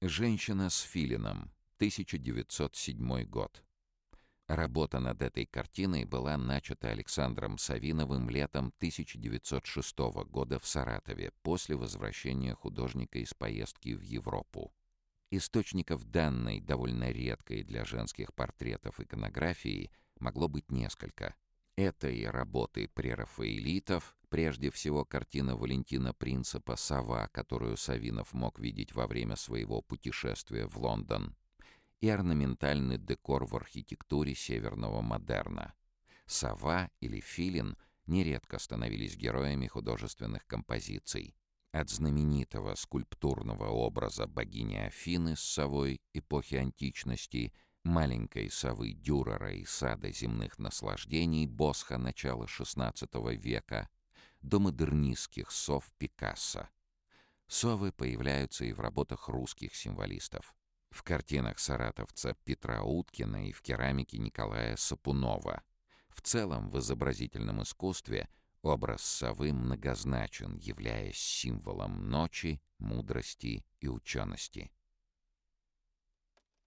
Женщина с филином. 1907 год. Работа над этой картиной была начата Александром Савиновым летом 1906 года в Саратове после возвращения художника из поездки в Европу. Источников данной, довольно редкой для женских портретов иконографии, могло быть несколько. Этой работы прерафаэлитов, прежде всего картина Валентина Принципа «Сова», которую Савинов мог видеть во время своего путешествия в Лондон, и орнаментальный декор в архитектуре северного модерна. Сова или филин нередко становились героями художественных композиций. От знаменитого скульптурного образа богини Афины с совой эпохи античности, маленькой совы Дюрера и сада земных наслаждений Босха начала XVI века, до модернистских сов Пикассо. Совы появляются и в работах русских символистов. В картинах саратовца Петра Уткина и в керамике Николая Сапунова. В целом в изобразительном искусстве образ совы многозначен, являясь символом ночи, мудрости и учености.